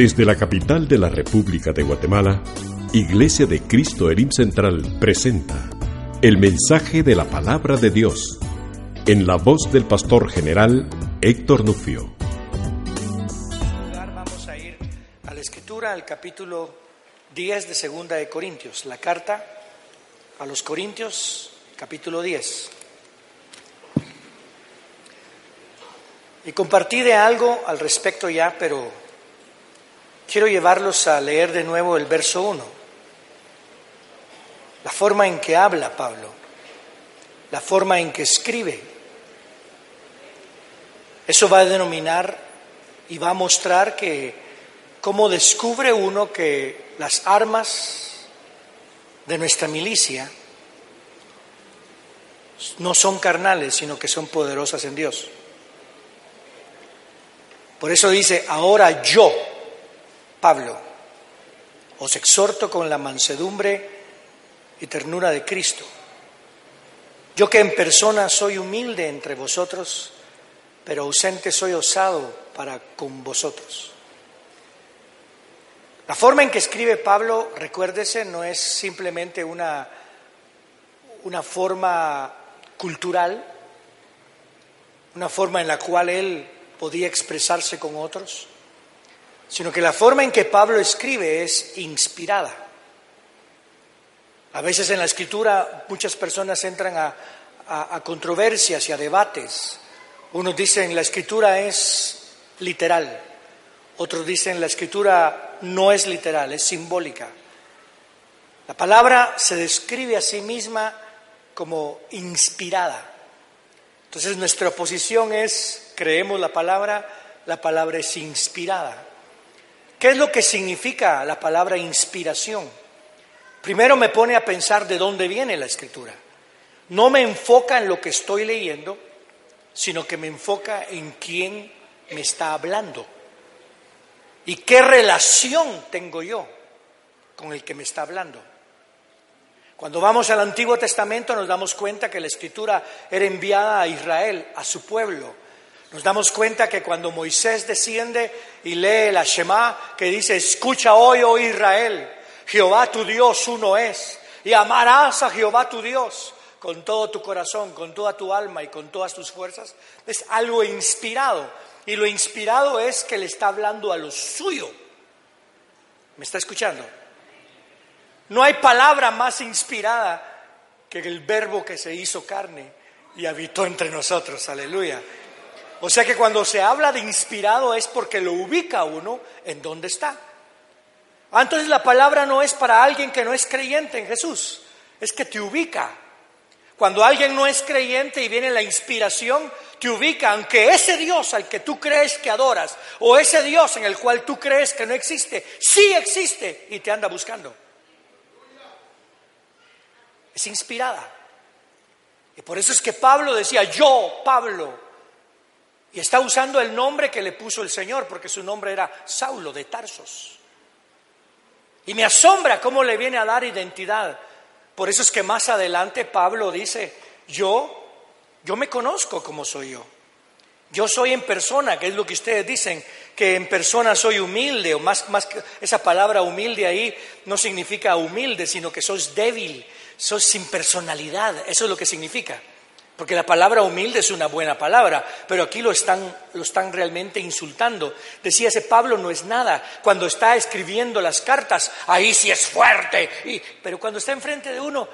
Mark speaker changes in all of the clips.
Speaker 1: Desde la capital de la República de Guatemala, Iglesia de Cristo Elim Central presenta el mensaje de la palabra de Dios en la voz del pastor general Héctor Nufio.
Speaker 2: Vamos a ir a la escritura, al capítulo 10 de Segunda de Corintios, la carta a los Corintios, capítulo 10. Y compartí de algo al respecto ya, pero quiero llevarlos a leer de nuevo el verso 1. La forma en que habla Pablo, la forma en que escribe. Eso va a denominar y va a mostrar que cómo descubre uno que las armas de nuestra milicia no son carnales, sino que son poderosas en Dios. Por eso dice, ahora yo, Pablo, os exhorto con la mansedumbre y ternura de Cristo. Yo que en persona soy humilde entre vosotros, pero ausente soy osado para con vosotros. La forma en que escribe Pablo, recuérdese, no es simplemente una, una forma cultural, una forma en la cual él podía expresarse con otros, sino que la forma en que Pablo escribe es inspirada. A veces en la escritura muchas personas entran a, a, controversias y a debates. Unos dicen la escritura es literal, otros dicen la escritura no es literal, es simbólica. La palabra se describe a sí misma como inspirada. Entonces nuestra posición es, creemos la palabra, la palabra es inspirada. ¿Qué es lo que significa la palabra inspiración? Primero me pone a pensar de dónde viene la escritura. No me enfoca en lo que estoy leyendo, sino que me enfoca en quién me está hablando y qué relación tengo yo con el que me está hablando. Cuando vamos al Antiguo Testamento nos damos cuenta que la escritura era enviada a Israel, a su pueblo. Nos damos cuenta que cuando Moisés desciende y lee la Shema, que dice, escucha hoy, oh Israel, Jehová tu Dios uno es, y amarás a Jehová tu Dios con todo tu corazón, con toda tu alma y con todas tus fuerzas, es algo inspirado. Y lo inspirado es que le está hablando a lo suyo. ¿Me está escuchando? No hay palabra más inspirada que el verbo que se hizo carne y habitó entre nosotros. Aleluya. O sea que cuando se habla de inspirado es porque lo ubica uno en dónde está. Ah, entonces la palabra no es para alguien que no es creyente en Jesús, es que te ubica. Cuando alguien no es creyente y viene la inspiración, te ubica, aunque ese Dios al que tú crees que adoras, o ese Dios en el cual tú crees que no existe, sí existe y te anda buscando es inspirada. Y por eso es que Pablo decía, yo, Pablo, y está usando el nombre que le puso el Señor, porque su nombre era Saulo de Tarsos. Y me asombra cómo le viene a dar identidad. Por eso es que más adelante Pablo dice, yo, yo me conozco como soy yo. Yo soy en persona, que es lo que ustedes dicen, que en persona soy humilde, o más, más que esa palabra humilde ahí no significa humilde, sino que sos débil, sos sin personalidad, eso es lo que significa. Porque la palabra humilde es una buena palabra, pero aquí lo están, lo están realmente insultando. Decía ese Pablo no es nada. Cuando está escribiendo las cartas, ahí sí es fuerte. Pero cuando está enfrente de uno,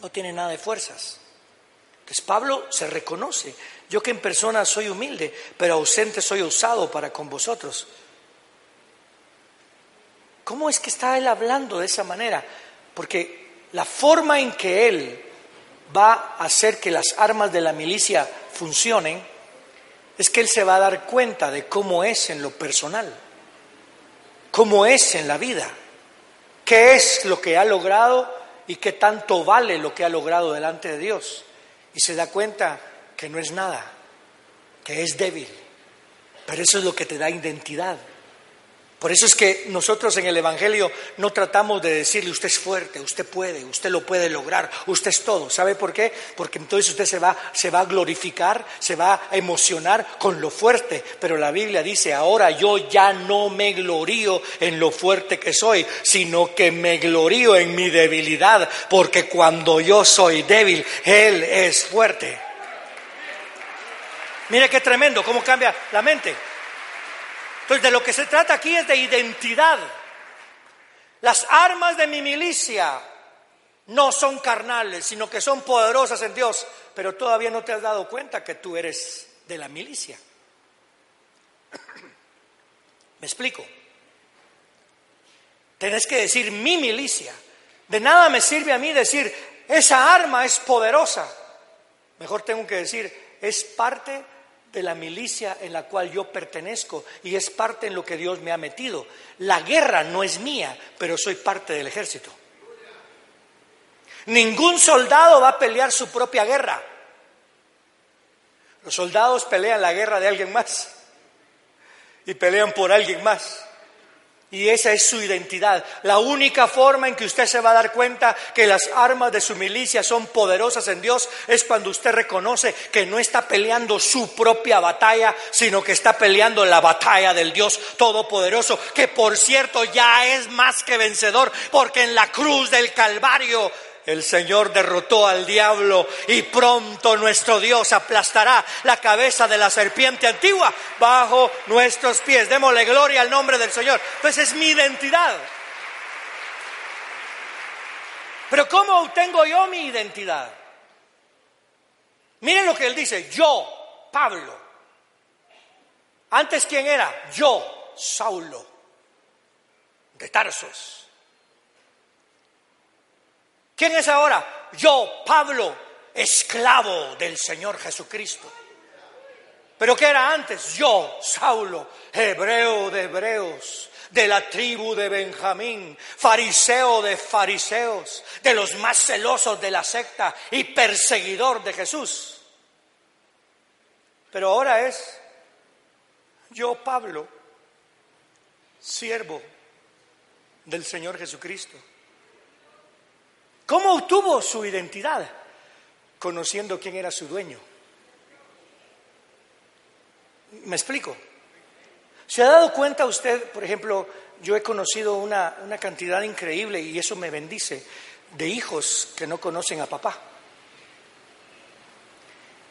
Speaker 2: no tiene nada de fuerzas. Entonces Pablo se reconoce. Yo que en persona soy humilde, pero ausente soy osado para con vosotros. ¿Cómo es que está él hablando de esa manera? Porque la forma en que él va a hacer que las armas de la milicia funcionen es que él se va a dar cuenta de cómo es en lo personal, cómo es en la vida, qué es lo que ha logrado y qué tanto vale lo que ha logrado delante de Dios. Y se da cuenta que no es nada, que es débil. Pero eso es lo que te da identidad. Por eso es que nosotros en el Evangelio no tratamos de decirle usted es fuerte, usted puede, usted lo puede lograr, usted es todo. ¿Sabe por qué? Porque entonces usted se va, se va a glorificar, se va a emocionar con lo fuerte. Pero la Biblia dice, ahora yo ya no me glorío en lo fuerte que soy, sino que me glorío en mi debilidad, porque cuando yo soy débil, Él es fuerte. Mire qué tremendo, cómo cambia la mente. Entonces, de lo que se trata aquí es de identidad. Las armas de mi milicia no son carnales, sino que son poderosas en Dios, pero todavía no te has dado cuenta que tú eres de la milicia. ¿Me explico? Tenés que decir mi milicia. De nada me sirve a mí decir esa arma es poderosa. Mejor tengo que decir es parte de la milicia en la cual yo pertenezco y es parte en lo que Dios me ha metido. La guerra no es mía, pero soy parte del ejército. Ningún soldado va a pelear su propia guerra. Los soldados pelean la guerra de alguien más y pelean por alguien más. Y esa es su identidad. La única forma en que usted se va a dar cuenta que las armas de su milicia son poderosas en Dios es cuando usted reconoce que no está peleando su propia batalla, sino que está peleando la batalla del Dios Todopoderoso, que por cierto ya es más que vencedor, porque en la cruz del Calvario el Señor derrotó al diablo y pronto nuestro Dios aplastará la cabeza de la serpiente antigua bajo nuestros pies. Démosle gloria al nombre del Señor. Entonces es mi identidad. Pero ¿cómo obtengo yo mi identidad? Miren lo que él dice, yo, Pablo. Antes, ¿quién era? Yo, Saulo, de Tarsos. ¿Quién es ahora? Yo, Pablo, esclavo del Señor Jesucristo. ¿Pero qué era antes? Yo, Saulo, hebreo de hebreos, de la tribu de Benjamín, fariseo de fariseos, de los más celosos de la secta y perseguidor de Jesús. Pero ahora es yo, Pablo, siervo del Señor Jesucristo. ¿Cómo obtuvo su identidad? Conociendo quién era su dueño. ¿Me explico? ¿Se ha dado cuenta usted, por ejemplo, yo he conocido una, una, cantidad increíble, y eso me bendice, de hijos que no conocen a papá?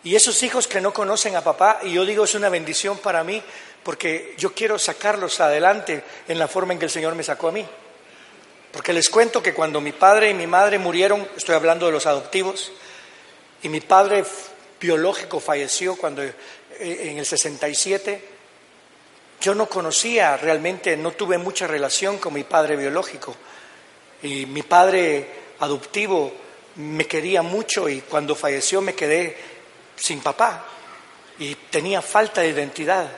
Speaker 2: Y esos hijos que no conocen a papá, y yo digo es una bendición para mí, porque yo quiero sacarlos adelante en la forma en que el Señor me sacó a mí. Porque les cuento que cuando mi padre y mi madre murieron, estoy hablando de los adoptivos, y mi padre biológico falleció cuando eh, en el 67, yo no conocía realmente, no tuve mucha relación con mi padre biológico. Y mi padre adoptivo me quería mucho y cuando falleció me quedé sin papá y tenía falta de identidad.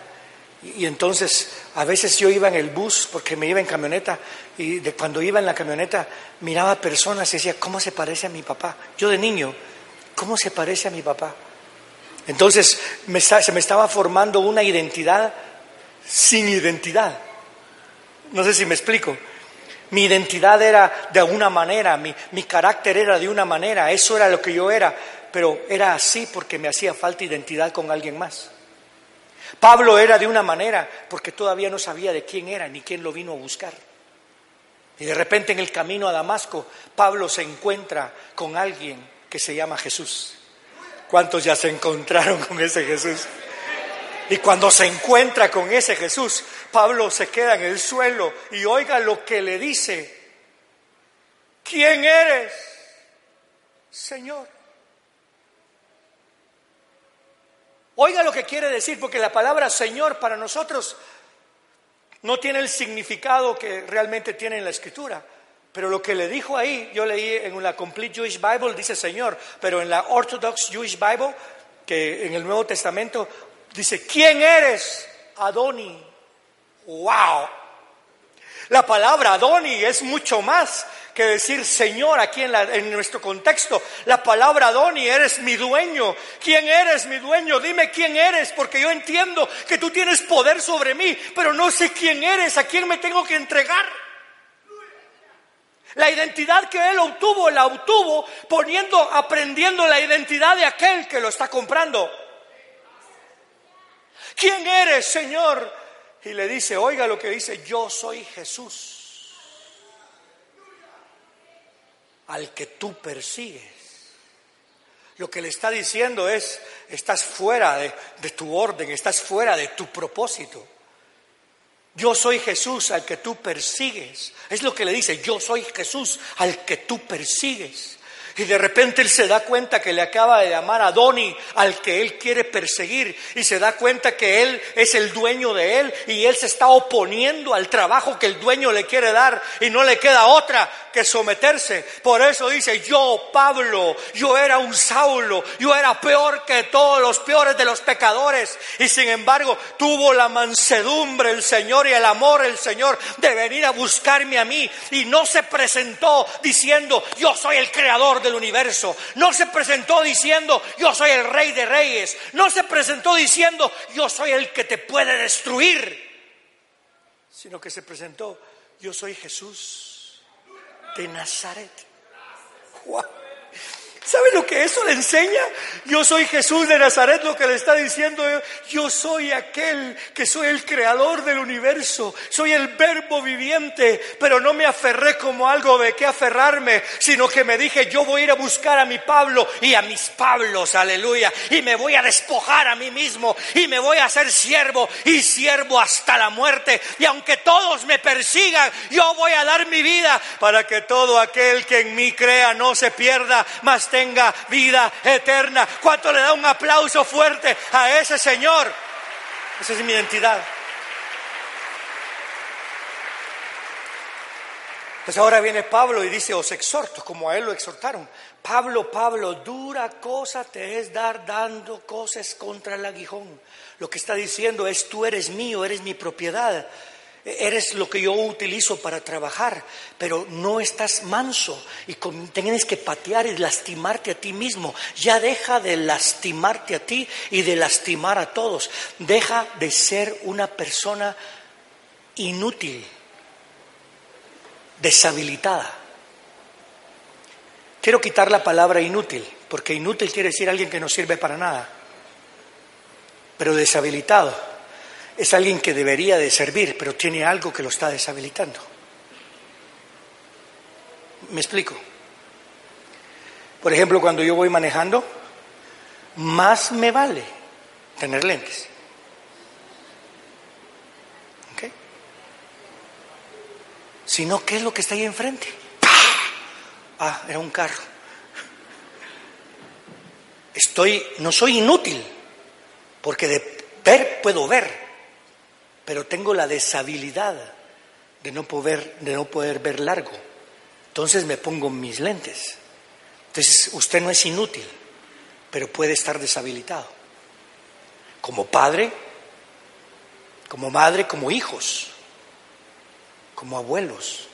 Speaker 2: Y, entonces a veces yo iba en el bus porque me iba en camioneta y de cuando iba en la camioneta miraba personas y decía, ¿cómo se parece a mi papá? Yo de niño, ¿cómo se parece a mi papá? Entonces se me estaba formando una identidad sin identidad. No sé si me explico. Mi identidad era de alguna manera, mi, mi carácter era de una manera, eso era lo que yo era, pero era así porque me hacía falta identidad con alguien más. Pablo era de una manera porque todavía no sabía de quién era ni quién lo vino a buscar. Y de repente en el camino a Damasco, Pablo se encuentra con alguien que se llama Jesús. ¿Cuántos ya se encontraron con ese Jesús? Y cuando se encuentra con ese Jesús, Pablo se queda en el suelo y oiga lo que le dice. ¿Quién eres, Señor? Oiga lo que quiere decir, porque la palabra Señor para nosotros no tiene el significado que realmente tiene en la escritura. Pero lo que le dijo ahí, yo leí en la Complete Jewish Bible, dice Señor, pero en la Orthodox Jewish Bible, que en el Nuevo Testamento, dice, ¿quién eres? Adoni. ¡Wow! La palabra Adoni es mucho más que decir Señor aquí en, en, nuestro contexto. La palabra Adoni, eres mi dueño. ¿Quién eres mi dueño? Dime quién eres, porque yo entiendo que tú tienes poder sobre mí, pero no sé quién eres, a quién me tengo que entregar. La identidad que él obtuvo, la obtuvo poniendo, aprendiendo la identidad de aquel que lo está comprando. ¿Quién eres, Señor? Y le dice, oiga lo que dice, yo soy Jesús, al que tú persigues. Lo que le está diciendo es, estás fuera de, tu orden, estás fuera de tu propósito. Yo soy Jesús al que tú persigues. Es lo que le dice, yo soy Jesús al que tú persigues. Y de repente él se da cuenta que le acaba de llamar a Doni, al que él quiere perseguir, y se da cuenta que él es el dueño de él, y él se está oponiendo al trabajo que el dueño le quiere dar, y no le queda otra que someterse. Por eso dice, yo, Pablo, yo era un Saulo, yo era peor que todos los peores de los pecadores, y sin embargo tuvo la mansedumbre el Señor y el amor el Señor de venir a buscarme a mí, y no se presentó diciendo, yo soy el creador del universo. No se presentó diciendo, yo soy el rey de reyes. No se presentó diciendo, yo soy el que te puede destruir. Sino que se presentó, yo soy Jesús de Nazaret. ¿Sabe lo que eso le enseña? Yo soy Jesús de Nazaret, lo que le está diciendo, yo soy aquel que soy el creador del universo, soy el verbo viviente, pero no me aferré como algo de qué aferrarme, sino que me dije, yo voy a ir a buscar a mi Pablo y a mis Pablos, aleluya, y me voy a despojar a mí mismo y me voy a hacer siervo y siervo hasta la muerte. Y aunque todos me persigan, yo voy a dar mi vida para que todo aquel que en mí crea no se pierda, mas tenga vida eterna. ¿Cuánto le da un aplauso fuerte a ese Señor? Esa es mi identidad. Pues ahora viene Pablo y dice, os exhorto, como a él lo exhortaron. Pablo, Pablo, dura cosa te es dar dando cosas contra el aguijón. Lo que está diciendo es, tú eres mío, eres mi propiedad eres lo que yo utilizo para trabajar, pero no estás manso y tienes que patear y lastimarte a ti mismo. Ya deja de lastimarte a ti y de lastimar a todos. Deja de ser una persona inútil, deshabilitada. Quiero quitar la palabra inútil, porque inútil quiere decir alguien que no sirve para nada, pero deshabilitado es alguien que debería de servir, pero tiene algo que lo está deshabilitando. ¿Me explico? Por ejemplo, cuando yo voy manejando, más me vale tener lentes. ¿Ok? Si no, ¿qué es lo que está ahí enfrente? Ah, era un carro. Estoy, no soy inútil, porque de ver puedo ver pero tengo la deshabilidad de no poder, de no poder ver largo. Entonces me pongo mis lentes. Entonces usted no es inútil, pero puede estar deshabilitado. Como padre, como madre, como hijos, como abuelos.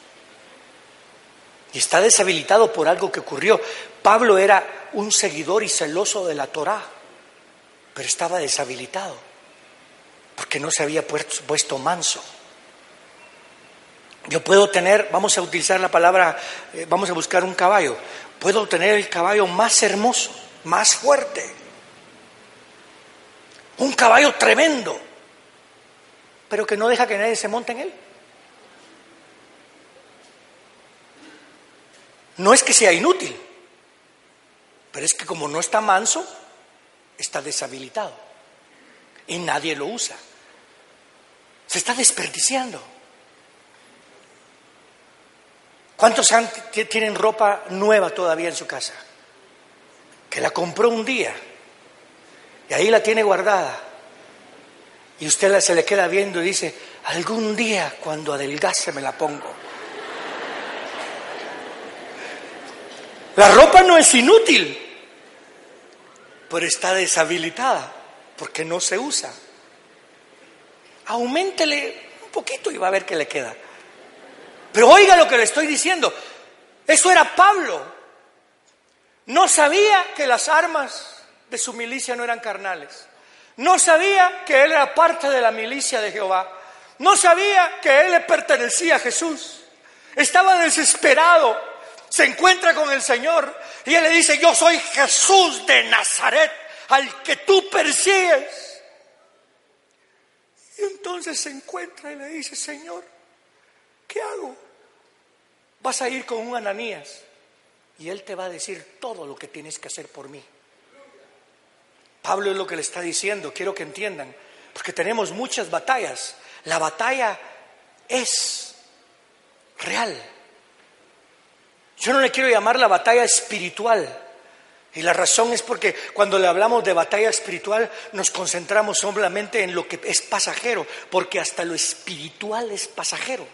Speaker 2: Y está deshabilitado por algo que ocurrió. Pablo era un seguidor y celoso de la Torá, pero estaba deshabilitado porque no se había puesto manso. Yo puedo tener, vamos a utilizar la palabra, eh, vamos a buscar un caballo, puedo tener el caballo más hermoso, más fuerte, un caballo tremendo, pero que no deja que nadie se monte en él. No es que sea inútil, pero es que como no está manso, está deshabilitado y nadie lo usa. Se está desperdiciando. ¿Cuántos tienen ropa nueva todavía en su casa? Que la compró un día y ahí la tiene guardada. Y usted se le queda viendo y dice, algún día cuando adelgace me la pongo. La ropa no es inútil, pero está deshabilitada porque no se usa. Auméntele un poquito y va a ver que le queda. Pero oiga lo que le estoy diciendo. Eso era Pablo. No sabía que las armas de su milicia no eran carnales. No sabía que él era parte de la milicia de Jehová. No sabía que él le pertenecía a Jesús. Estaba desesperado. Se encuentra con el Señor y él le dice, yo soy Jesús de Nazaret, al que tú persigues. Y entonces se encuentra y le dice, Señor, ¿qué hago? Vas a ir con un Ananías y él te va a decir todo lo que tienes que hacer por mí. Pablo es lo que le está diciendo, quiero que entiendan, porque tenemos muchas batallas. La batalla es real. Yo no le quiero llamar la batalla espiritual. Y la razón es porque cuando le hablamos de batalla espiritual nos concentramos solamente en lo que es pasajero, porque hasta lo espiritual es pasajero.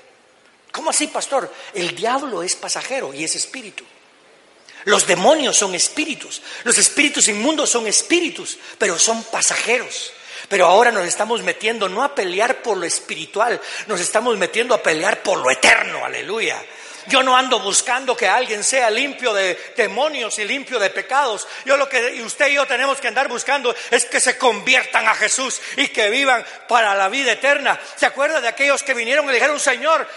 Speaker 2: ¿Cómo así, pastor? El diablo es pasajero y es espíritu. Los demonios son espíritus, los espíritus inmundos son espíritus, pero son pasajeros. Pero ahora nos estamos metiendo no a pelear por lo espiritual, nos estamos metiendo a pelear por lo eterno, aleluya. Yo no ando buscando que alguien sea limpio de demonios y limpio de pecados. Yo lo que usted y yo tenemos que andar buscando es que se conviertan a Jesús y que vivan para la vida eterna. ¿Se acuerda de aquellos que vinieron y dijeron, Señor,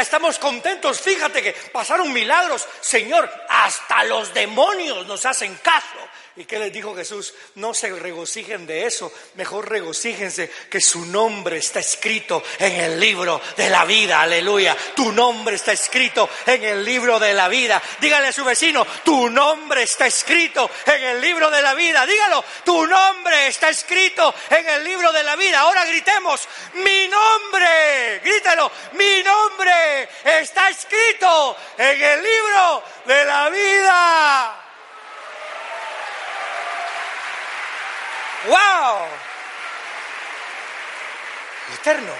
Speaker 2: estamos contentos, fíjate que pasaron milagros. Señor, hasta los demonios nos hacen caso. ¿Y qué les dijo Jesús? No se regocijen de eso, mejor regocíjense que su nombre está escrito en el libro de la vida, aleluya. Tu nombre está escrito en el libro de la vida. Dígale a su vecino, tu nombre está escrito en el libro de la vida. Dígalo, tu nombre está escrito en el libro de la vida. Ahora gritemos, mi nombre, grítalo, mi nombre está escrito en el libro de la vida. ¡Wow! Eterno.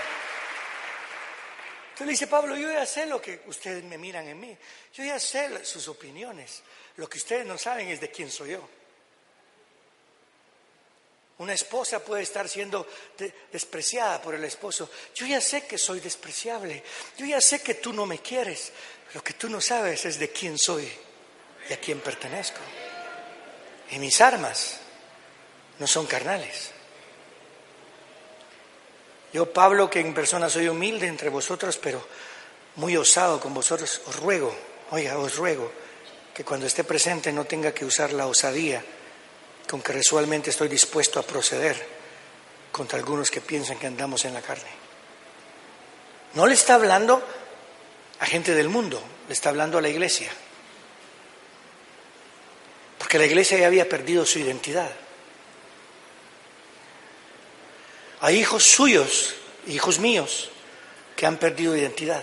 Speaker 2: Entonces le dice Pablo, yo ya sé lo que ustedes me miran en mí. Yo ya sé sus opiniones. Lo que ustedes no saben es de quién soy yo. Una esposa puede estar siendo despreciada por el esposo. Yo ya sé que soy despreciable. Yo ya sé que tú no me quieres. Lo que tú no sabes es de quién soy y a quién pertenezco. Y mis armas no son carnales. Yo, Pablo, que en persona soy humilde entre vosotros, pero muy osado con vosotros, os ruego, oiga, os ruego que cuando esté presente no tenga que usar la osadía con que resuelmente estoy dispuesto a proceder contra algunos que piensan que andamos en la carne. No le está hablando a gente del mundo, le está hablando a la iglesia. Porque la iglesia ya había perdido su identidad. Hay hijos suyos, hijos míos, que han perdido identidad.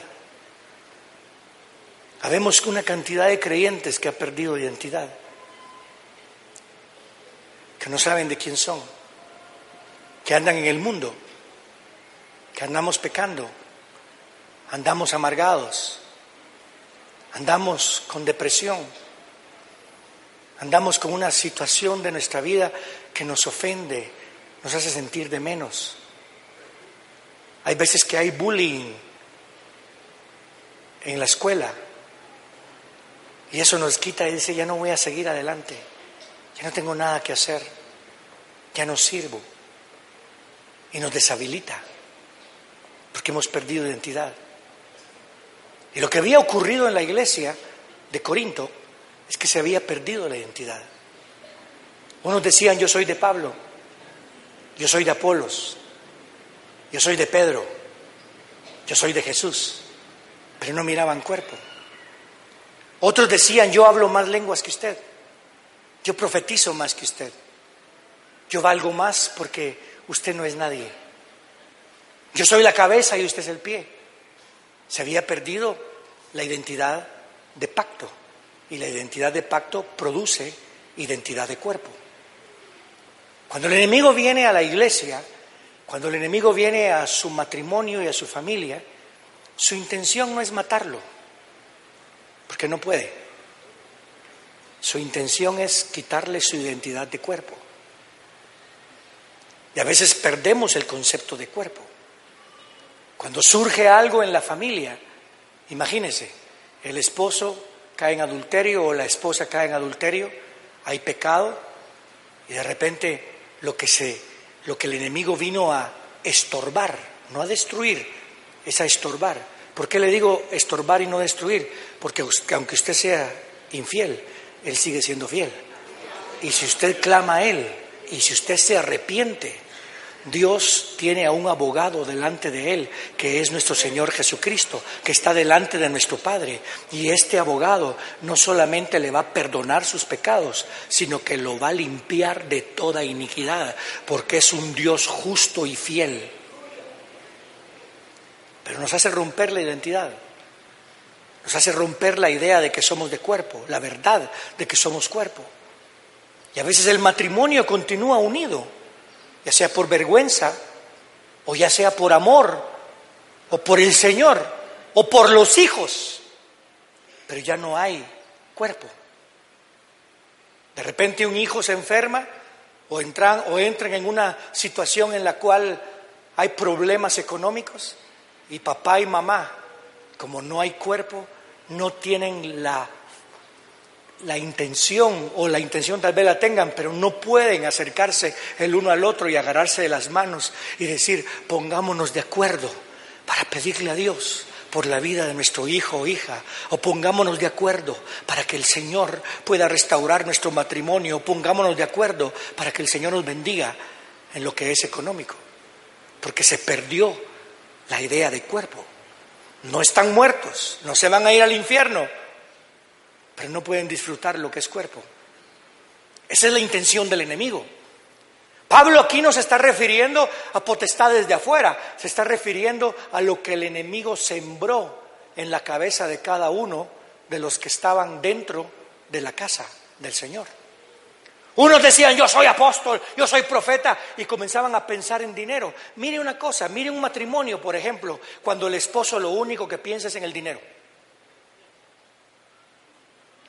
Speaker 2: Habemos una cantidad de creyentes que ha perdido identidad, que no saben de quién son, que andan en el mundo, que andamos pecando, andamos amargados, andamos con depresión, andamos con una situación de nuestra vida que nos ofende, nos hace sentir de menos. Hay veces que hay bullying en la escuela y eso nos quita y dice, ya no voy a seguir adelante, ya no tengo nada que hacer, ya no sirvo y nos deshabilita porque hemos perdido identidad. Y lo que había ocurrido en la iglesia de Corinto es que se había perdido la identidad. Unos decían, yo soy de Pablo, yo soy de Apolos, yo soy de Pedro, yo soy de Jesús, pero no miraban cuerpo. Otros decían, yo hablo más lenguas que usted, yo profetizo más que usted, yo valgo más porque usted no es nadie. Yo soy la cabeza y usted es el pie. Se había perdido la identidad de pacto y la identidad de pacto produce identidad de cuerpo. Cuando el enemigo viene a la iglesia, cuando el enemigo viene a su matrimonio y a su familia, su intención no es matarlo, porque no puede. Su intención es quitarle su identidad de cuerpo. Y a veces perdemos el concepto de cuerpo. Cuando surge algo en la familia, Imagínense, el esposo cae en adulterio o la esposa cae en adulterio, hay pecado y de repente lo que se lo que el enemigo vino a estorbar, no a destruir, es a estorbar. ¿Por qué le digo estorbar y no destruir? Porque aunque usted sea infiel, él sigue siendo fiel. Y si usted clama a él y si usted se arrepiente, Dios tiene a un abogado delante de Él, que es nuestro Señor Jesucristo, que está delante de nuestro Padre. Y este abogado no solamente le va a perdonar sus pecados, sino que lo va a limpiar de toda iniquidad, porque es un Dios justo y fiel. Pero nos hace romper la identidad, nos hace romper la idea de que somos de cuerpo, la verdad de que somos cuerpo. Y a veces el matrimonio continúa unido ya sea por vergüenza, o ya sea por amor, o por el Señor, o por los hijos, pero ya no hay cuerpo. De repente un hijo se enferma o entran, o entran en una situación en la cual hay problemas económicos y papá y mamá, como no hay cuerpo, no tienen la la intención o la intención tal vez la tengan, pero no pueden acercarse el uno al otro y agarrarse de las manos y decir, pongámonos de acuerdo para pedirle a Dios por la vida de nuestro hijo o hija, o pongámonos de acuerdo para que el Señor pueda restaurar nuestro matrimonio, o pongámonos de acuerdo para que el Señor nos bendiga en lo que es económico, porque se perdió la idea de cuerpo. No están muertos, no se van a ir al infierno, pero no pueden disfrutar lo que es cuerpo. Esa es la intención del enemigo. Pablo aquí no se está refiriendo a potestades de afuera, se está refiriendo a lo que el enemigo sembró en la cabeza de cada uno de los que estaban dentro de la casa del Señor. Unos decían, yo soy apóstol, yo soy profeta, y comenzaban a pensar en dinero. Mire una cosa, mire un matrimonio, por ejemplo, cuando el esposo lo único que piensa es en el dinero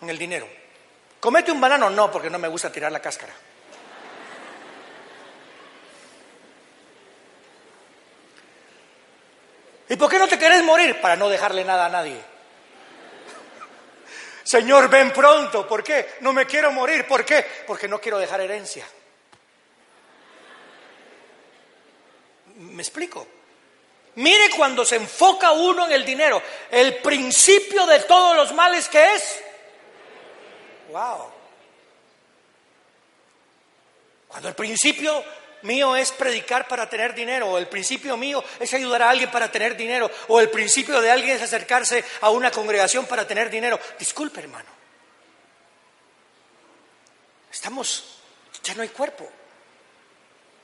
Speaker 2: en el dinero. ¿Comete un banano? No, porque no me gusta tirar la cáscara. ¿Y por qué no te querés morir? Para no dejarle nada a nadie. Señor, ven pronto. ¿Por qué? No me quiero morir. ¿Por qué? Porque no quiero dejar herencia. ¿Me explico? Mire cuando se enfoca uno en el dinero, el principio de todos los males que es Cuando el principio mío es predicar para tener dinero, o el principio mío es ayudar a alguien para tener dinero, o el principio de alguien es acercarse a una congregación para tener dinero. Disculpe, hermano. Estamos, ya no hay cuerpo.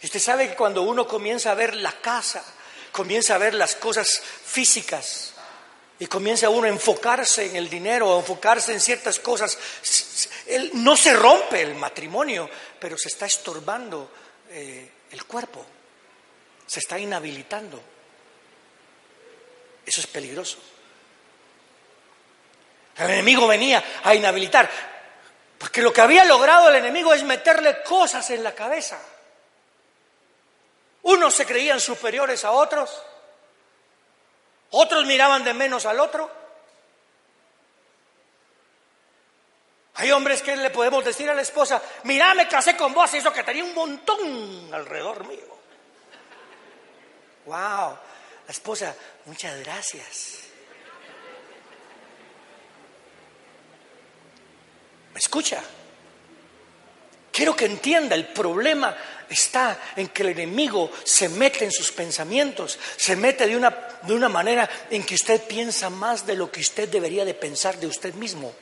Speaker 2: Y usted sabe que cuando uno comienza a ver la casa, comienza a ver las cosas físicas, y comienza uno a enfocarse en el dinero, a enfocarse en ciertas cosas, no se rompe el matrimonio, pero se está estorbando eh, el cuerpo, se está inhabilitando. Eso es peligroso. El enemigo venía a inhabilitar, porque lo que había logrado el enemigo es meterle cosas en la cabeza. Unos se creían superiores a otros, otros miraban de menos al otro. Hay hombres que le podemos decir a la esposa, mira, me casé con vos, y eso que tenía un montón alrededor mío. Wow, la esposa, muchas gracias. ¿Me escucha? Quiero que entienda, el problema está en que el enemigo se mete en sus pensamientos, se mete de una, de una manera en que usted piensa más de lo que usted debería de pensar de usted mismo.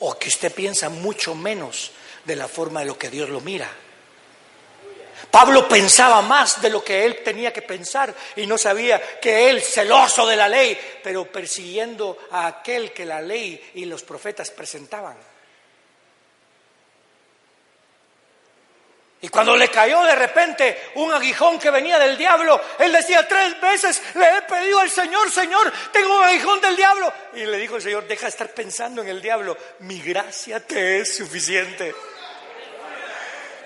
Speaker 2: O que usted piensa mucho menos de la forma de lo que Dios lo mira. Pablo pensaba más de lo que él tenía que pensar y no sabía que él, celoso de la ley, pero persiguiendo a aquel que la ley y los profetas presentaban. Y cuando le cayó de repente un aguijón que venía del diablo, él decía tres veces, le he pedido al Señor, Señor, tengo un aguijón del diablo. Y le dijo el Señor, deja de estar pensando en el diablo, mi gracia te es suficiente.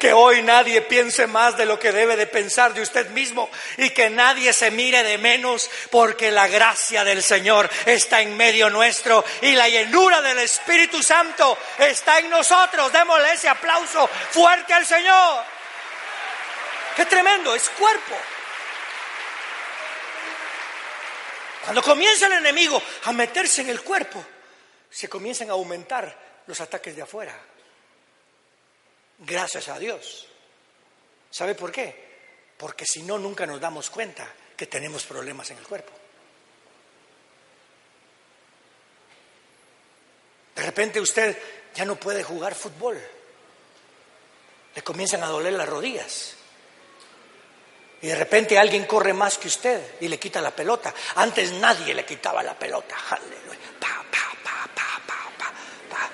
Speaker 2: Que hoy nadie piense más de lo que debe de pensar de usted mismo y que nadie se mire de menos porque la gracia del Señor está en medio nuestro y la llenura del Espíritu Santo está en nosotros. Démosle ese aplauso fuerte al Señor. Qué tremendo, es cuerpo. Cuando comienza el enemigo a meterse en el cuerpo, se comienzan a aumentar los ataques de afuera. Gracias a Dios. ¿Sabe por qué? Porque si no, nunca nos damos cuenta que tenemos problemas en el cuerpo. De repente usted ya no puede jugar fútbol. Le comienzan a doler las rodillas. Y de repente alguien corre más que usted y le quita la pelota. Antes nadie le quitaba la pelota. Pa, pa, pa, pa, pa, pa,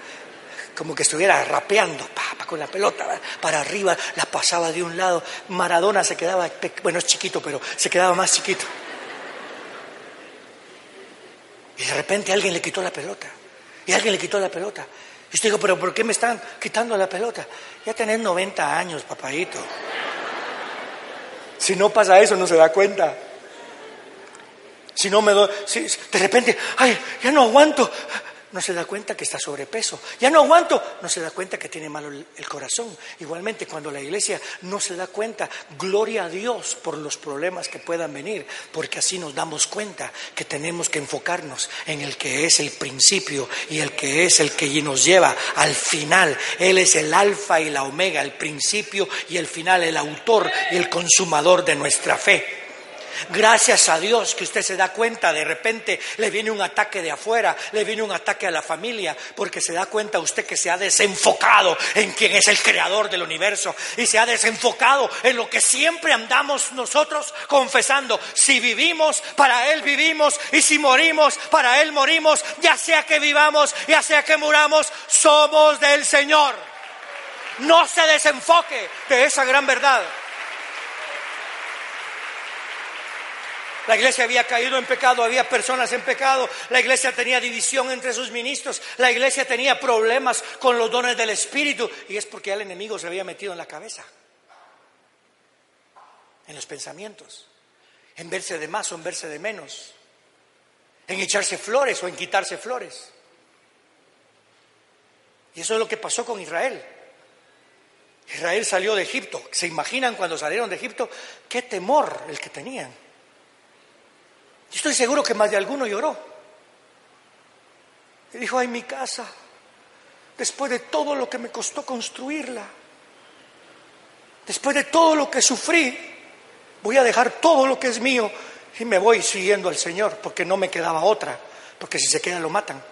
Speaker 2: Como que estuviera rapeando pa, con la pelota para arriba, la pasaba de un lado. Maradona se quedaba, bueno, es chiquito, pero se quedaba más chiquito. Y de repente alguien le quitó la pelota. Y alguien le quitó la pelota. Y usted dijo, pero ¿por qué me están quitando la pelota? Ya tenés 90 años, papadito. Si no pasa eso, no se da cuenta. Si no me doy, de repente, ay, ya no aguanto, no se da cuenta que está sobrepeso. Ya no aguanto, no se da cuenta que tiene malo el corazón. Igualmente, cuando la iglesia no se da cuenta, gloria a Dios por los problemas que puedan venir, porque así nos damos cuenta que tenemos que enfocarnos en el que es el principio y el que es el que nos lleva al final. Él es el alfa y la omega, el principio y el final, el autor y el consumador de nuestra fe. Gracias a Dios que usted se da cuenta, de repente le viene un ataque de afuera, le viene un ataque a la familia, porque se da cuenta usted que se ha desenfocado en quien es el creador del universo y se ha desenfocado en lo que siempre andamos nosotros confesando. Si vivimos, para Él vivimos y si morimos, para Él morimos, ya sea que vivamos, ya sea que muramos, somos del Señor. No se desenfoque de esa gran verdad. La iglesia había caído en pecado, había personas en pecado, la iglesia tenía división entre sus ministros, la iglesia tenía problemas con los dones del Espíritu y es porque el enemigo se había metido en la cabeza, en los pensamientos, en verse de más o en verse de menos, en echarse flores o en quitarse flores. Y eso es lo que pasó con Israel. Israel salió de Egipto. ¿Se imaginan cuando salieron de Egipto qué temor el que tenían? Estoy seguro que más de alguno lloró. Y dijo, ay, mi casa, después de todo lo que me costó construirla, después de todo lo que sufrí, voy a dejar todo lo que es mío y me voy siguiendo al Señor, porque no me quedaba otra, porque si se queda lo matan.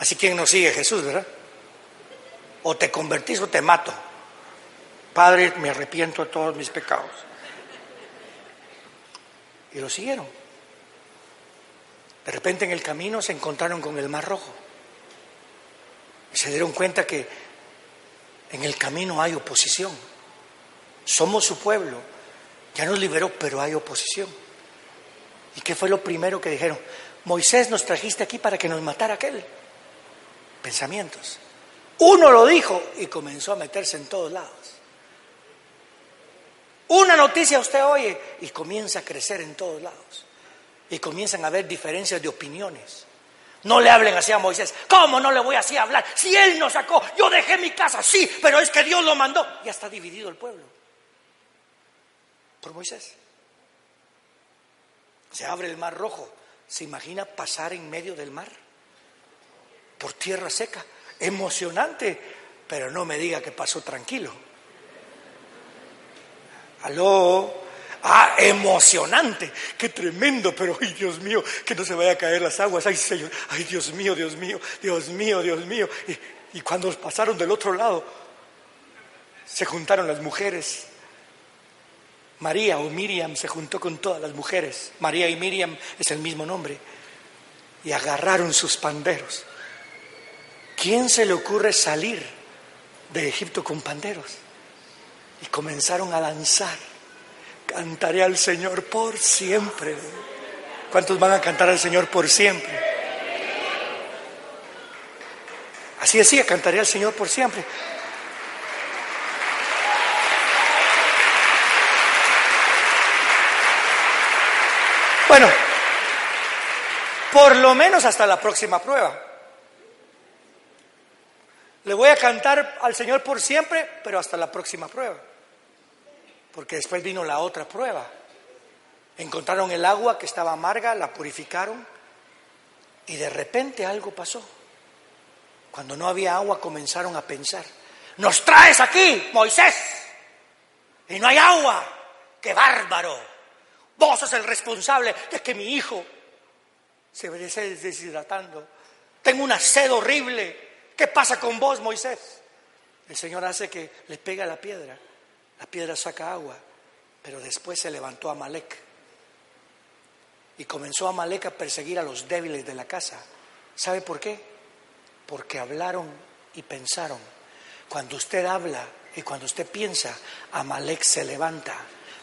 Speaker 2: Así quien no sigue Jesús, ¿verdad? O te convertís o te mato. Padre, me arrepiento de todos mis pecados. Y lo siguieron. De repente en el camino se encontraron con el Mar Rojo. Y se dieron cuenta que en el camino hay oposición. Somos su pueblo. Ya nos liberó, pero hay oposición. ¿Y qué fue lo primero que dijeron? Moisés nos trajiste aquí para que nos matara aquel. Pensamientos. Uno lo dijo y comenzó a meterse en todos lados. Una noticia usted oye y comienza a crecer en todos lados. Y comienzan a haber diferencias de opiniones. No le hablen así a Moisés. ¿Cómo no le voy así a hablar? Si él nos sacó, yo dejé mi casa, sí, pero es que Dios lo mandó. Ya está dividido el pueblo. Por Moisés. Se abre el mar rojo. ¿Se imagina pasar en medio del mar? Por tierra seca. Emocionante, pero no me diga que pasó tranquilo. Aló. Ah, emocionante, qué tremendo, pero ay Dios mío, que no se vaya a caer las aguas, ay Señor, ay Dios mío, Dios mío, Dios mío, Dios mío. Y, y cuando pasaron del otro lado, se juntaron las mujeres. María o Miriam se juntó con todas las mujeres. María y Miriam es el mismo nombre. Y agarraron sus panderos. ¿Quién se le ocurre salir de Egipto con panderos? Y comenzaron a danzar. Cantaré al Señor por siempre. ¿Cuántos van a cantar al Señor por siempre? Así decía, cantaré al Señor por siempre. Bueno, por lo menos hasta la próxima prueba. Le voy a cantar al Señor por siempre, pero hasta la próxima prueba. Porque después vino la otra prueba. Encontraron el agua que estaba amarga, la purificaron y de repente algo pasó. Cuando no había agua comenzaron a pensar, nos traes aquí, Moisés, y no hay agua, qué bárbaro. Vos sos el responsable de que mi hijo se esté deshidratando. Tengo una sed horrible. ¿Qué pasa con vos, Moisés? El Señor hace que le pega la piedra. La piedra saca agua, pero después se levantó Amalek y comenzó Amalek a perseguir a los débiles de la casa. ¿Sabe por qué? Porque hablaron y pensaron. Cuando usted habla y cuando usted piensa, Amalek se levanta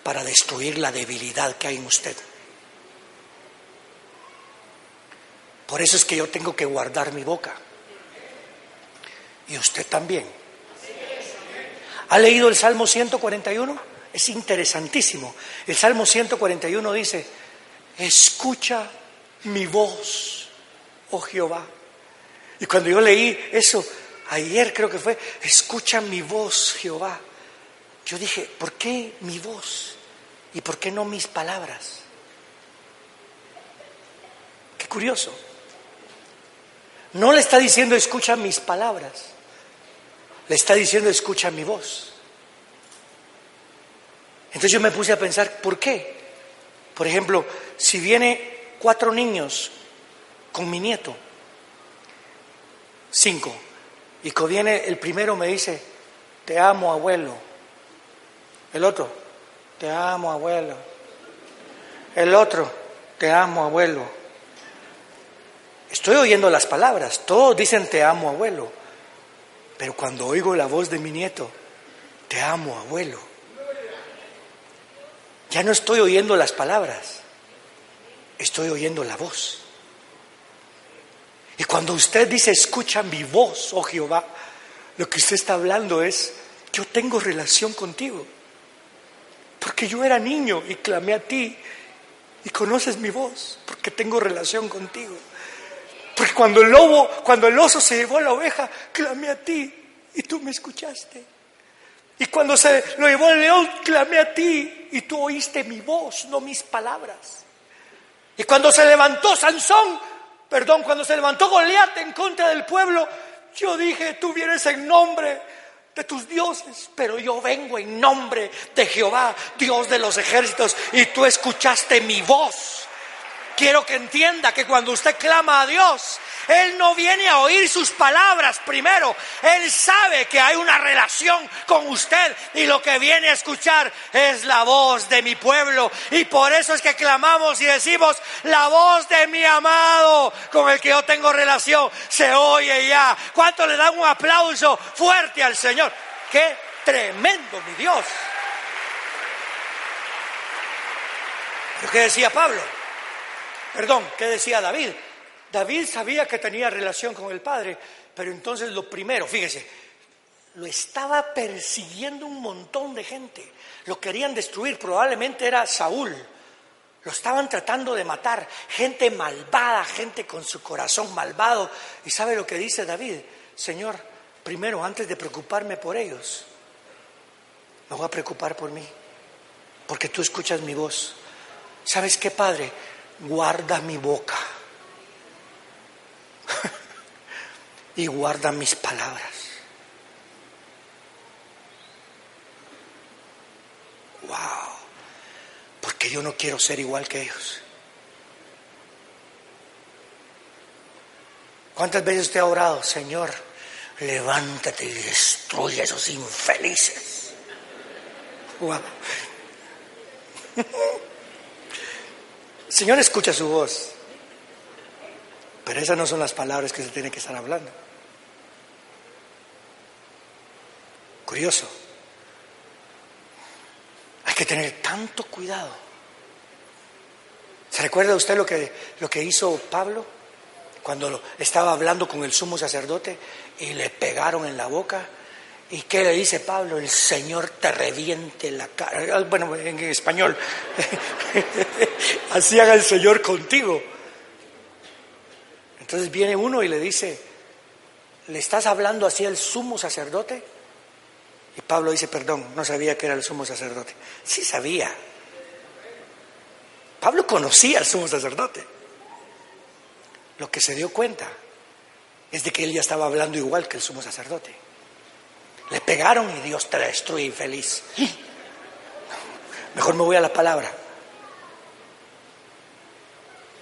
Speaker 2: para destruir la debilidad que hay en usted. Por eso es que yo tengo que guardar mi boca. Y usted también. ¿Ha leído el Salmo 141? Es interesantísimo. El Salmo 141 dice, escucha mi voz, oh Jehová. Y cuando yo leí eso, ayer creo que fue, escucha mi voz, Jehová. Yo dije, ¿por qué mi voz? ¿Y por qué no mis palabras? Qué curioso. No le está diciendo escucha mis palabras, le está diciendo escucha mi voz. Entonces yo me puse a pensar, ¿por qué? Por ejemplo, si viene cuatro niños con mi nieto, cinco, y que viene el primero me dice, te amo abuelo, el otro, te amo abuelo, el otro, te amo abuelo. Estoy oyendo las palabras, todos dicen te amo abuelo, pero cuando oigo la voz de mi nieto, te amo abuelo, ya no estoy oyendo las palabras, estoy oyendo la voz. Y cuando usted dice, escucha mi voz, oh Jehová, lo que usted está hablando es, yo tengo relación contigo. Porque yo era niño y clamé a ti y conoces mi voz, porque tengo relación contigo. Porque cuando el lobo, cuando el oso se llevó a la oveja, clamé a ti y tú me escuchaste. Y cuando se lo llevó el león, clamé a ti y tú oíste mi voz, no mis palabras. Y cuando se levantó Sansón, perdón, cuando se levantó Goliat en contra del pueblo, yo dije, tú vienes en nombre de tus dioses, pero yo vengo en nombre de Jehová, Dios de los ejércitos, y tú escuchaste mi voz. Quiero que entienda que cuando usted clama a Dios, Él no viene a oír sus palabras primero. Él sabe que hay una relación con usted y lo que viene a escuchar es la voz de mi pueblo. Y por eso es que clamamos y decimos, la voz de mi amado con el que yo tengo relación se oye ya. ¿Cuánto le dan un aplauso fuerte al Señor? ¡Qué tremendo, mi Dios! ¿Lo que decía Pablo? Perdón, ¿qué decía David? David sabía que tenía relación con el Padre, pero entonces lo primero, fíjese, lo estaba persiguiendo un montón de gente, lo querían destruir, probablemente era Saúl, lo estaban tratando de matar, gente malvada, gente con su corazón malvado. ¿Y sabe lo que dice David? Señor, primero, antes de preocuparme por ellos, me voy a preocupar por mí, porque tú escuchas mi voz. ¿Sabes qué, Padre? Guarda mi boca y guarda mis palabras. Wow, porque yo no quiero ser igual que ellos. ¿Cuántas veces usted ha orado, Señor? Levántate y destruye a esos infelices. Wow. Señor escucha su voz, pero esas no son las palabras que se tiene que estar hablando. Curioso. Hay que tener tanto cuidado. ¿Se recuerda usted lo que, lo que hizo Pablo? cuando estaba hablando con el sumo sacerdote y le pegaron en la boca. ¿Y qué le dice Pablo? El Señor te reviente la cara. Ah, bueno, en español. Así haga el Señor contigo. Entonces viene uno y le dice, ¿le estás hablando así al sumo sacerdote? Y Pablo dice, perdón, no sabía que era el sumo sacerdote. Sí sabía. Pablo conocía al sumo sacerdote. Lo que se dio cuenta es de que él ya estaba hablando igual que el sumo sacerdote. Le pegaron y Dios te destruye infeliz. Mejor me voy a la palabra.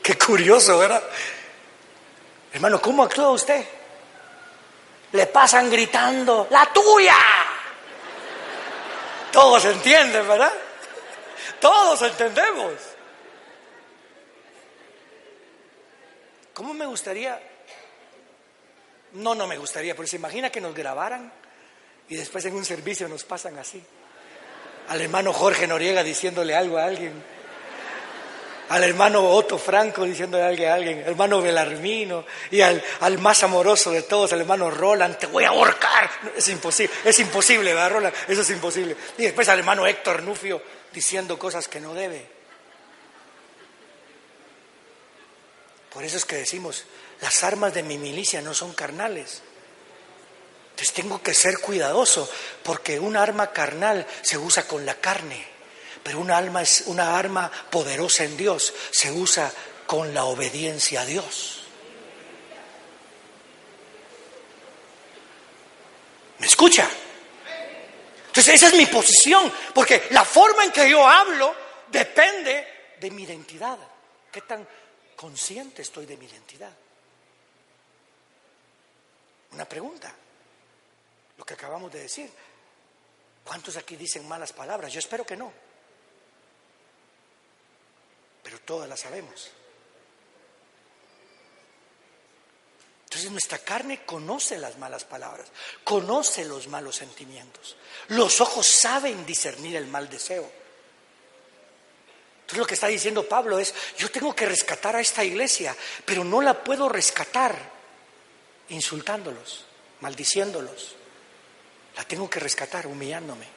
Speaker 2: Qué curioso, ¿verdad? Hermano, ¿cómo actúa usted? Le pasan gritando, la tuya. Todos entienden, ¿verdad? Todos entendemos. ¿Cómo me gustaría? No, no me gustaría, pero se imagina que nos grabaran y después en un servicio nos pasan así. Al hermano Jorge Noriega diciéndole algo a alguien. Al hermano Otto Franco diciéndole algo a alguien. Hermano Belarmino. Y al, al más amoroso de todos, el hermano Roland. Te voy a ahorcar. Es imposible. Es imposible, ¿verdad, Roland? Eso es imposible. Y después al hermano Héctor Nufio diciendo cosas que no debe. Por eso es que decimos, las armas de mi milicia no son carnales. Entonces tengo que ser cuidadoso, porque un arma carnal se usa con la carne, pero una arma es una arma poderosa en Dios, se usa con la obediencia a Dios. ¿Me escucha? Entonces esa es mi posición, porque la forma en que yo hablo depende de mi identidad. ¿Qué tan consciente estoy de mi identidad? Una pregunta, lo que acabamos de decir. ¿Cuántos aquí dicen malas palabras? Yo espero que no. Pero todas las sabemos. Entonces nuestra carne conoce las malas palabras, conoce los malos sentimientos. Los ojos saben discernir el mal deseo. Entonces lo que está diciendo Pablo es, yo tengo que rescatar a esta iglesia, pero no la puedo rescatar insultándolos, maldiciéndolos. La tengo que rescatar humillándome.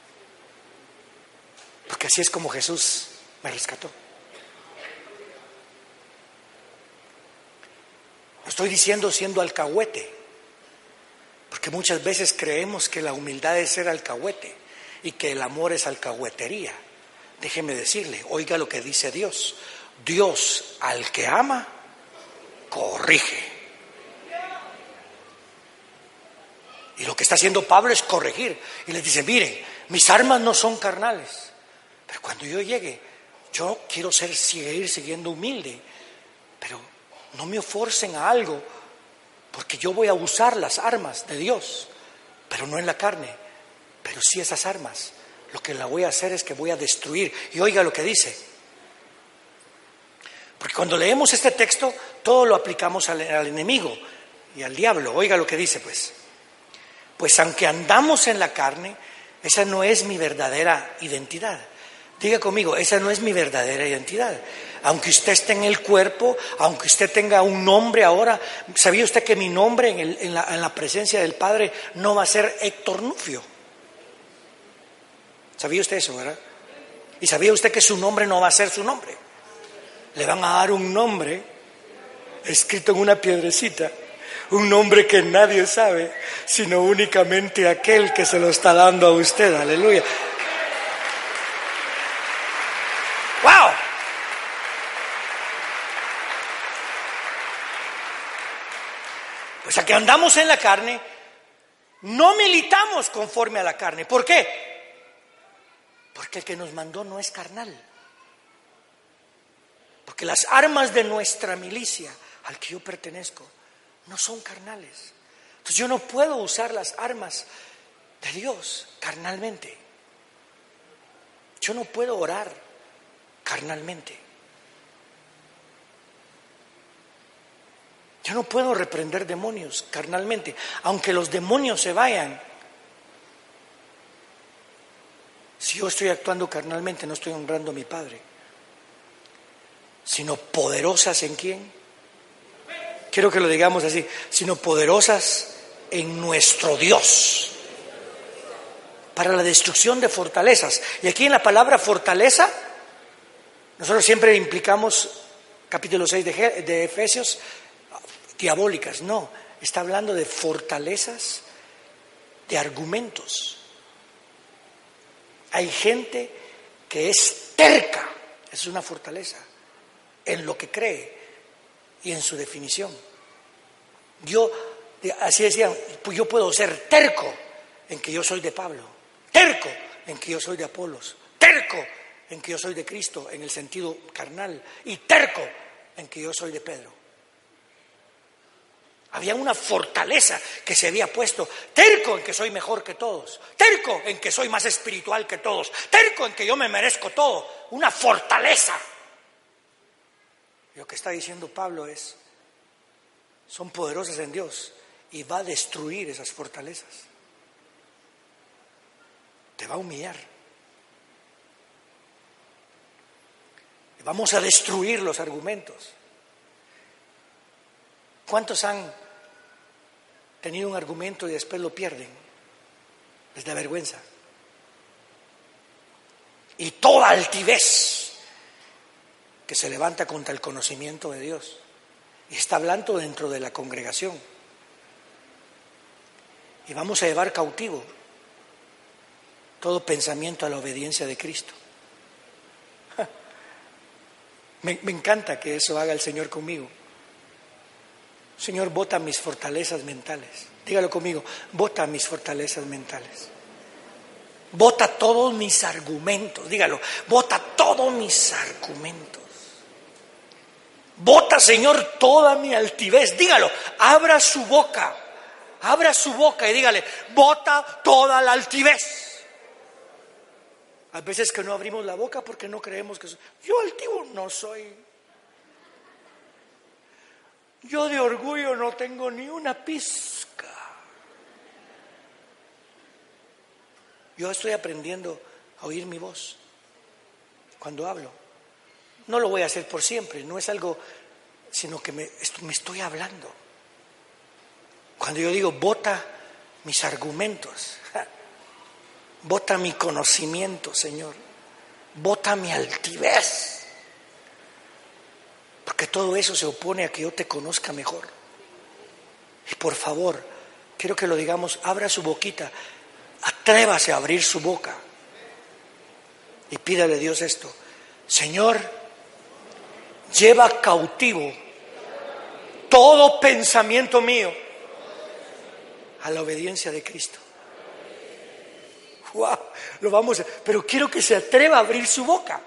Speaker 2: Porque así es como Jesús me rescató. estoy diciendo siendo alcahuete, porque muchas veces creemos que la humildad es ser alcahuete y que el amor es alcahuetería. Déjeme decirle, oiga lo que dice Dios. Dios al que ama, corrige. Y lo que está haciendo Pablo es corregir. Y les dice, miren, mis armas no son carnales. Pero cuando yo llegue, yo quiero ser, seguir siguiendo humilde. Pero no me forcen a algo, porque yo voy a usar las armas de Dios, pero no en la carne. Pero sí esas armas lo que la voy a hacer es que voy a destruir. Y oiga lo que dice. Porque cuando leemos este texto, todo lo aplicamos al, enemigo y al diablo. Oiga lo que dice, pues. Pues aunque andamos en la carne, esa no es mi verdadera identidad. Diga conmigo, esa no es mi verdadera identidad. Aunque usted esté en el cuerpo, aunque usted tenga un nombre ahora, ¿sabía usted que mi nombre en, la, la presencia del Padre no va a ser Héctor Nufio? ¿Sabía usted eso, verdad? ¿Y sabía usted que su nombre no va a ser su nombre? Le van a dar un nombre escrito en una piedrecita, un nombre que nadie sabe, sino únicamente aquel que se lo está dando a usted. Aleluya. ¡Wow! Pues a que andamos en la carne, no militamos conforme a la carne. ¿Por qué? Porque el que nos mandó no es carnal. Porque las armas de nuestra milicia, al que yo pertenezco, no son carnales. Entonces yo no puedo usar las armas de Dios carnalmente. Yo no puedo orar carnalmente. Yo no puedo reprender demonios carnalmente, aunque los demonios se vayan. Si yo estoy actuando carnalmente, no estoy honrando a mi Padre, sino poderosas en quién? Quiero que lo digamos así, sino poderosas en nuestro Dios para la destrucción de fortalezas. Y aquí en la palabra fortaleza, nosotros siempre implicamos, capítulo 6 de, de Efesios, diabólicas. No, está hablando de fortalezas, de argumentos. Hay gente que es terca, es una fortaleza, en lo que cree y en su definición. Yo, así decían, pues yo puedo ser terco en que yo soy de Pablo terco en que yo soy de Apolos, terco en que yo soy de Cristo en el sentido carnal y terco en que yo soy de Pedro. Había una fortaleza que se había puesto, terco en que soy mejor que todos, terco en que soy más espiritual que todos, terco en que yo me merezco todo, una fortaleza. Lo que está diciendo Pablo es, son poderosas en Dios y va a destruir esas fortalezas te va a humillar. Vamos a destruir los argumentos. ¿Cuántos han tenido un argumento y después lo pierden? Les da vergüenza. Y toda altivez que se levanta contra el conocimiento de Dios. Y está hablando dentro de la congregación. Y vamos a llevar cautivo todo pensamiento a la obediencia de Cristo. Me, encanta que eso haga el Señor conmigo. Señor, bota mis fortalezas mentales. Dígalo conmigo, bota mis fortalezas mentales. Bota todos mis argumentos. Dígalo, bota todos mis argumentos. Bota, Señor, toda mi altivez. Dígalo, abra su boca. Abra su boca y dígale, bota toda la altivez. Hay veces que no abrimos la boca porque no creemos que soy. Yo altivo no soy. Yo de orgullo no tengo ni una pizca. Yo estoy aprendiendo a oír mi voz cuando hablo. No lo voy a hacer por siempre, no es algo, sino que me, me estoy hablando. Cuando yo digo, bota mis argumentos. Bota mi conocimiento, Señor. Bota mi altivez. Porque todo eso se opone a que yo te conozca mejor. Y por favor, quiero que lo digamos, abra su boquita, atrévase a abrir su boca y pídale a Dios esto. Señor, lleva cautivo todo pensamiento mío a la obediencia de Cristo. Wow, lo vamos pero quiero que se atreva a abrir su boca.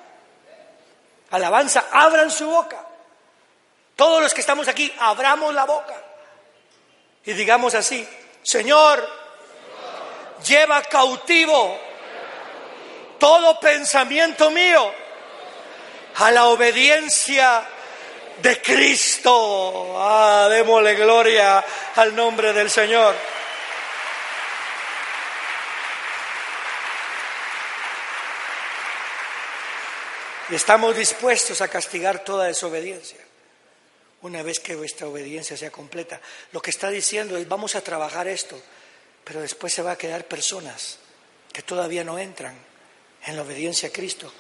Speaker 2: Alabanza, abran su boca. Todos los que estamos aquí, abramos la boca. Y digamos así, Señor, lleva cautivo todo pensamiento mío a la obediencia de Cristo. Ah, démosle gloria al nombre del Señor. estamos dispuestos a castigar toda desobediencia una vez que vuestra obediencia sea completa. Lo que está diciendo es, vamos a trabajar esto, pero después se va a quedar personas que todavía no entran en la obediencia a Cristo,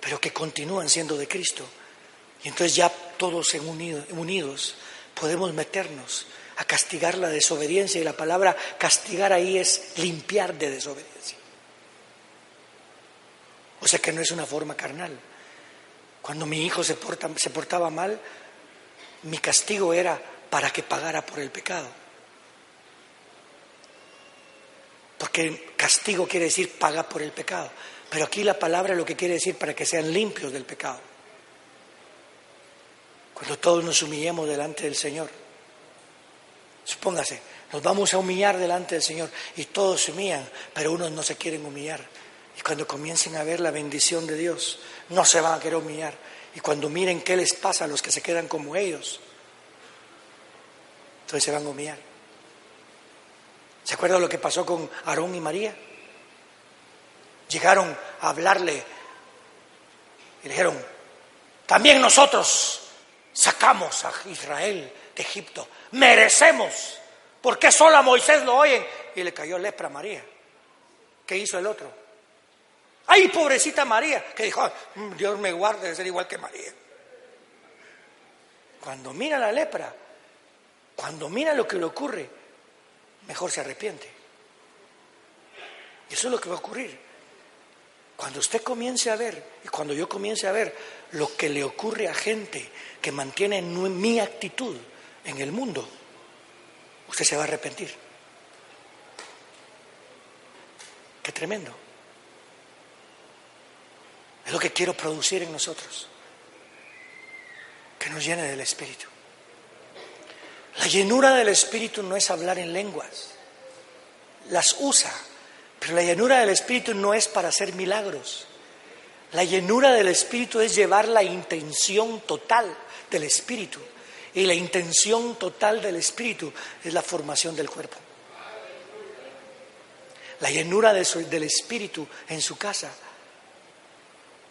Speaker 2: pero que continúan siendo de Cristo. Y entonces ya todos unidos podemos meternos a castigar la desobediencia y la palabra castigar ahí es limpiar de desobediencia. O sea que no es una forma carnal. Cuando mi hijo se, se portaba mal, mi castigo era para que pagara por el pecado. Porque castigo quiere decir paga por el pecado. Pero aquí la palabra lo que quiere decir para que sean limpios del pecado. Cuando todos nos humillemos delante del Señor. Supóngase, nos vamos a humillar delante del Señor y todos se humillan, pero unos no se quieren humillar. Y cuando comiencen a ver la bendición de Dios, no se van a querer humillar. Y cuando miren qué les pasa a los que se quedan como ellos, entonces se van a humillar. ¿Se acuerdan lo que pasó con Aarón y María? Llegaron a hablarle y le dijeron, también nosotros sacamos a Israel de Egipto. Merecemos. ¿Por qué solo a Moisés lo oyen? Y le cayó lepra a María. ¿Qué hizo el otro? Ay, pobrecita María, que dijo, mm, Dios me guarde de ser igual que María. Cuando mira la lepra, cuando mira lo que le ocurre, mejor se arrepiente. Y eso es lo que va a ocurrir. Cuando usted comience a ver, y cuando yo comience a ver lo que le ocurre a gente que mantiene mi actitud en el mundo, usted se va a arrepentir. Qué tremendo. Es lo que quiero producir en nosotros. Que nos llene del Espíritu. La llenura del Espíritu no es hablar en lenguas. Las usa pero la llenura del Espíritu no es para hacer milagros. La llenura del Espíritu es llevar la intención total del Espíritu. Y la intención total del Espíritu es la formación del cuerpo. La llenura del Espíritu en su casa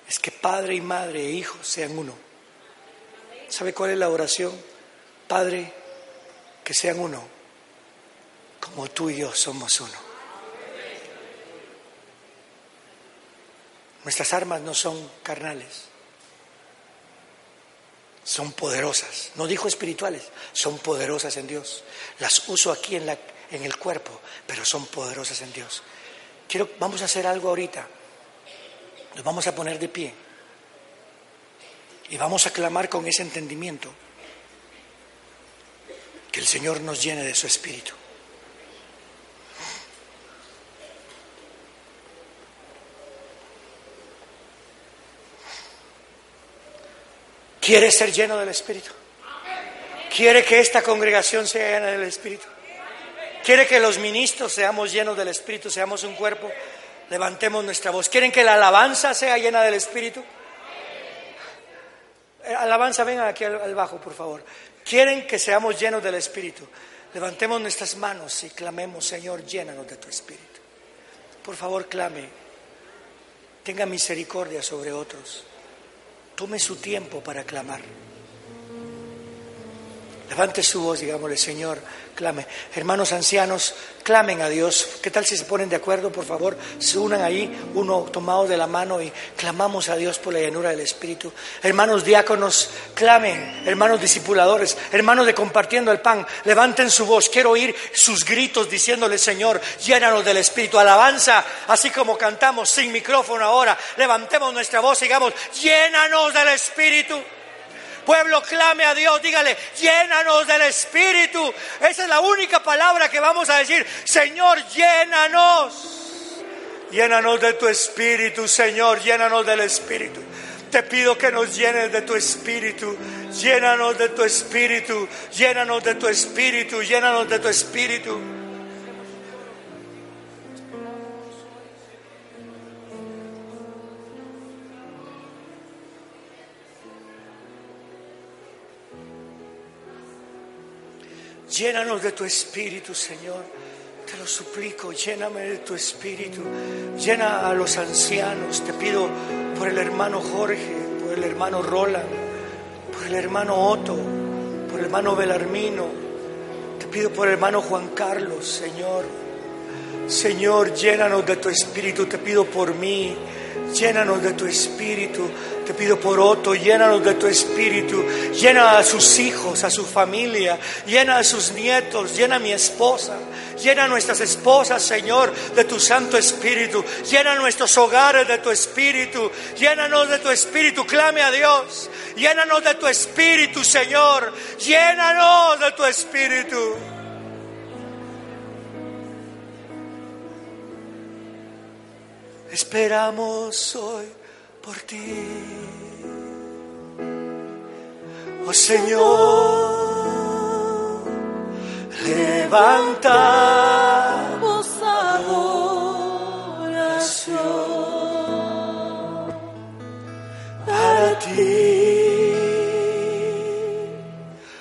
Speaker 2: es que padre y madre e hijo sean uno. ¿Sabe cuál es la oración? Padre, que sean uno, como tú y yo somos uno. Nuestras armas no son carnales, son poderosas. No dijo espirituales, son poderosas en Dios. Las uso aquí en, la, en el cuerpo, pero son poderosas en Dios. Quiero, vamos a hacer algo ahorita. Nos vamos a poner de pie y vamos a clamar con ese entendimiento que el Señor nos llene de su espíritu. ¿Quiere ser lleno del Espíritu? ¿Quiere que esta congregación sea llena del Espíritu? ¿Quiere que los ministros seamos llenos del Espíritu, seamos un cuerpo? Levantemos nuestra voz. ¿Quieren que la alabanza sea llena del Espíritu? Eh, alabanza, vengan aquí al, bajo, por favor. ¿Quieren que seamos llenos del Espíritu? Levantemos nuestras manos y clamemos, Señor, llénanos de tu Espíritu. Por favor, clame. Tenga misericordia sobre otros. Tome su tiempo para clamar. Levante su voz, digámosle, Señor, clame. Hermanos ancianos, clamen a Dios. ¿Qué tal si se ponen de acuerdo, por favor? Se unan ahí, uno tomado de la mano y clamamos a Dios por la llanura del Espíritu. Hermanos diáconos, clamen. Hermanos discipuladores, hermanos de compartiendo el pan, levanten su voz. Quiero oír sus gritos diciéndole, Señor, llénanos del Espíritu. Alabanza, así como cantamos sin micrófono ahora. Levantemos nuestra voz y digamos, llénanos del Espíritu. Pueblo, clame a Dios, dígale, llénanos del Espíritu. Esa es la única palabra que vamos a decir. Señor, llénanos. Llénanos de tu Espíritu, Señor, llénanos del Espíritu. Te pido que nos llenes de tu Espíritu. Llénanos de tu Espíritu. Llénanos de tu Espíritu. Llénanos de tu Espíritu. Llénanos de tu espíritu, Señor. Te lo suplico, lléname de tu espíritu. Llena a los ancianos. Te pido por el hermano Jorge, por el hermano Roland, por el hermano Otto, por el hermano Belarmino. Te pido por el hermano Juan Carlos, Señor. Señor, llénanos de tu espíritu. Te pido por mí. Llénanos de tu espíritu. Te pido por Otto, llénanos de tu espíritu. Llena a sus hijos, a su familia. Llena a sus nietos. Llena a mi esposa. Llena a nuestras esposas, Señor, de tu Santo Espíritu. Llena nuestros hogares de tu Espíritu. Llénanos de tu Espíritu. Clame a Dios. Llénanos de tu Espíritu, Señor. Llénanos de tu Espíritu. Esperamos hoy por ti. Oh Señor, levantamos adoración para ti.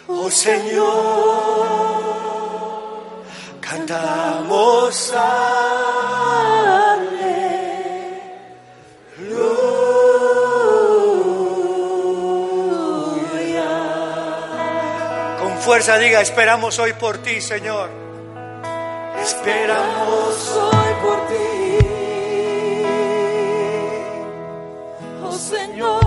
Speaker 2: Oh Señor, cantamos a fuerza diga, esperamos hoy por ti, Señor.
Speaker 3: Esperamos hoy por ti. Oh Señor,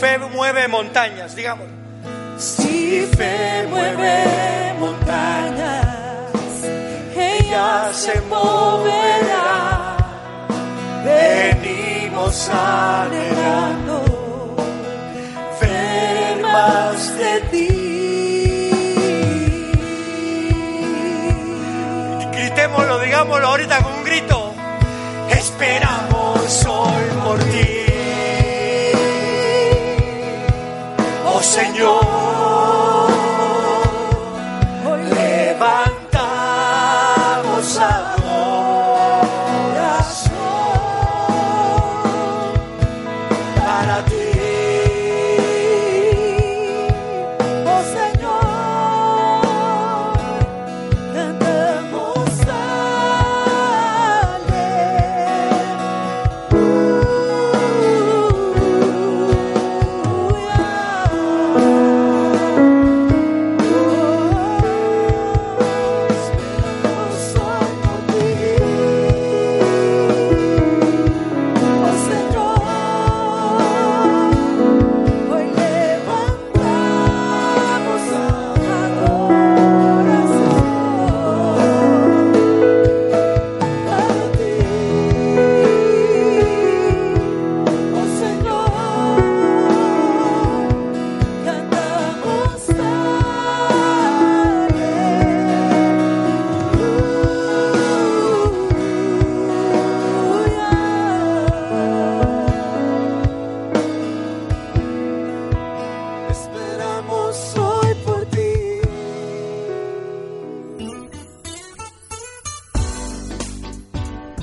Speaker 2: fe mueve montañas, digamos.
Speaker 3: Si fe mueve montañas, ella se moverá. Venimos anhelando ver más de ti.
Speaker 2: Gritémoslo, digámoslo ahorita